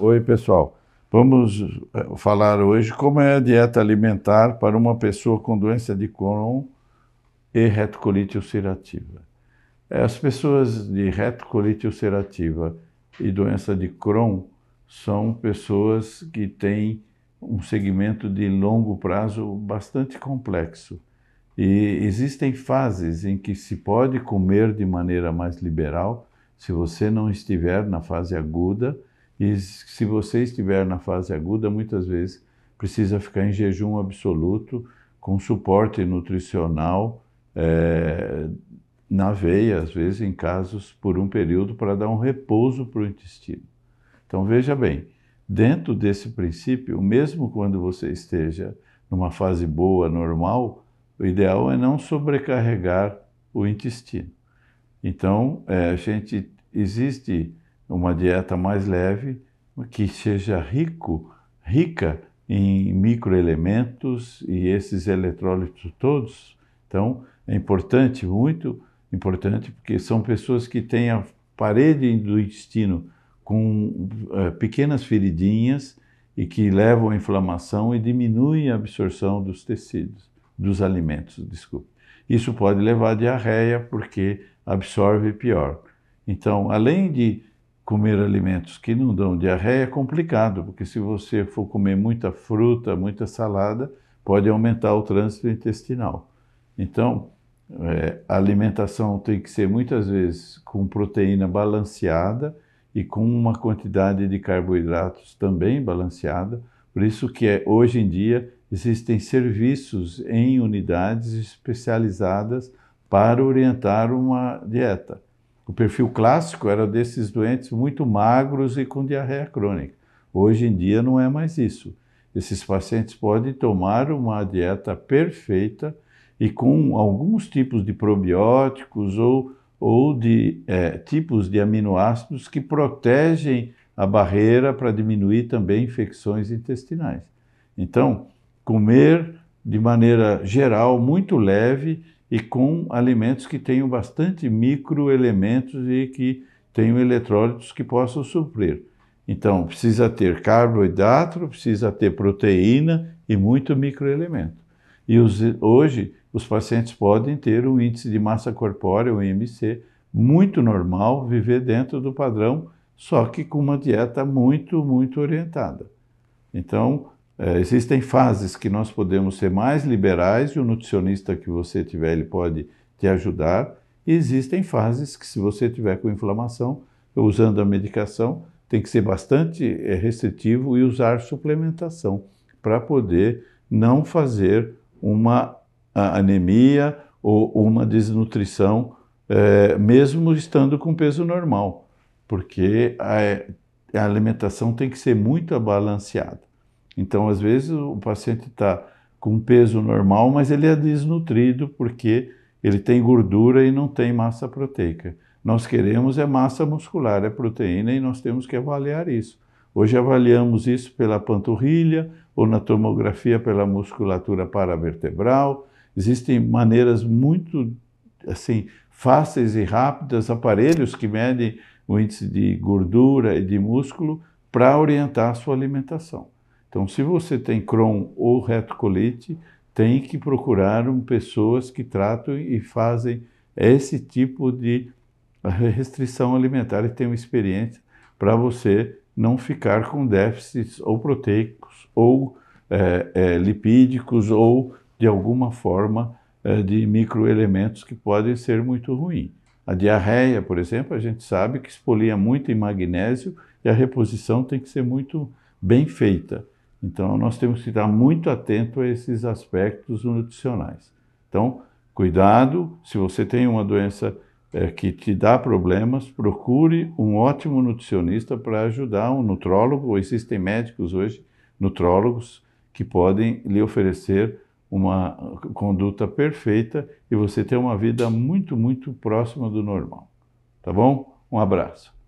Oi, pessoal. Vamos eh, falar hoje como é a dieta alimentar para uma pessoa com doença de Crohn e retocolite ulcerativa. Eh, as pessoas de retocolite ulcerativa e doença de Crohn são pessoas que têm um segmento de longo prazo bastante complexo. E existem fases em que se pode comer de maneira mais liberal, se você não estiver na fase aguda, e se você estiver na fase aguda, muitas vezes precisa ficar em jejum absoluto, com suporte nutricional é, na veia, às vezes em casos por um período, para dar um repouso para o intestino. Então veja bem, dentro desse princípio, mesmo quando você esteja numa fase boa, normal, o ideal é não sobrecarregar o intestino. Então, é, a gente existe uma dieta mais leve, que seja rico, rica em microelementos e esses eletrólitos todos. Então, é importante, muito importante, porque são pessoas que têm a parede do intestino com uh, pequenas feridinhas e que levam à inflamação e diminuem a absorção dos tecidos, dos alimentos, desculpe. Isso pode levar à diarreia porque absorve pior. Então, além de comer alimentos que não dão diarreia é complicado, porque se você for comer muita fruta, muita salada, pode aumentar o trânsito intestinal. Então, é, a alimentação tem que ser muitas vezes com proteína balanceada e com uma quantidade de carboidratos também balanceada. Por isso que é, hoje em dia existem serviços em unidades especializadas para orientar uma dieta. O perfil clássico era desses doentes muito magros e com diarreia crônica. Hoje em dia não é mais isso. Esses pacientes podem tomar uma dieta perfeita e com alguns tipos de probióticos ou, ou de é, tipos de aminoácidos que protegem a barreira para diminuir também infecções intestinais. Então, comer de maneira geral, muito leve e com alimentos que tenham bastante microelementos e que tenham eletrólitos que possam suprir. Então, precisa ter carboidrato, precisa ter proteína e muito microelemento. E os, hoje, os pacientes podem ter um índice de massa corpórea, o IMC, muito normal, viver dentro do padrão, só que com uma dieta muito, muito orientada. Então, é, existem fases que nós podemos ser mais liberais e o nutricionista que você tiver, ele pode te ajudar. E existem fases que se você tiver com inflamação, usando a medicação, tem que ser bastante é, restritivo e usar suplementação para poder não fazer uma anemia ou uma desnutrição, é, mesmo estando com peso normal, porque a, a alimentação tem que ser muito balanceada. Então, às vezes, o paciente está com peso normal, mas ele é desnutrido porque ele tem gordura e não tem massa proteica. Nós queremos é massa muscular, é proteína e nós temos que avaliar isso. Hoje avaliamos isso pela panturrilha ou na tomografia pela musculatura paravertebral. Existem maneiras muito assim fáceis e rápidas, aparelhos que medem o índice de gordura e de músculo para orientar a sua alimentação. Então, se você tem Crohn ou retocolite, tem que procurar um, pessoas que tratam e fazem esse tipo de restrição alimentar e tenham experiência para você não ficar com déficits ou proteicos ou é, é, lipídicos ou de alguma forma é, de microelementos que podem ser muito ruins. A diarreia, por exemplo, a gente sabe que expolia muito em magnésio e a reposição tem que ser muito bem feita. Então, nós temos que estar muito atento a esses aspectos nutricionais. Então, cuidado, se você tem uma doença é, que te dá problemas, procure um ótimo nutricionista para ajudar, um nutrólogo. Existem médicos hoje, nutrólogos, que podem lhe oferecer uma conduta perfeita e você ter uma vida muito, muito próxima do normal. Tá bom? Um abraço.